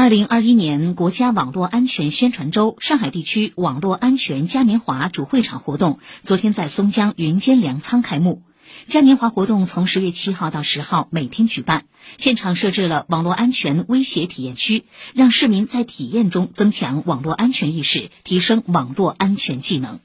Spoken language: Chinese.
二零二一年国家网络安全宣传周上海地区网络安全嘉年华主会场活动昨天在松江云间粮仓开幕。嘉年华活动从十月七号到十号每天举办现场设置了网络安全威胁体验区让市民在体验中增强网络安全意识提升网络安全技能。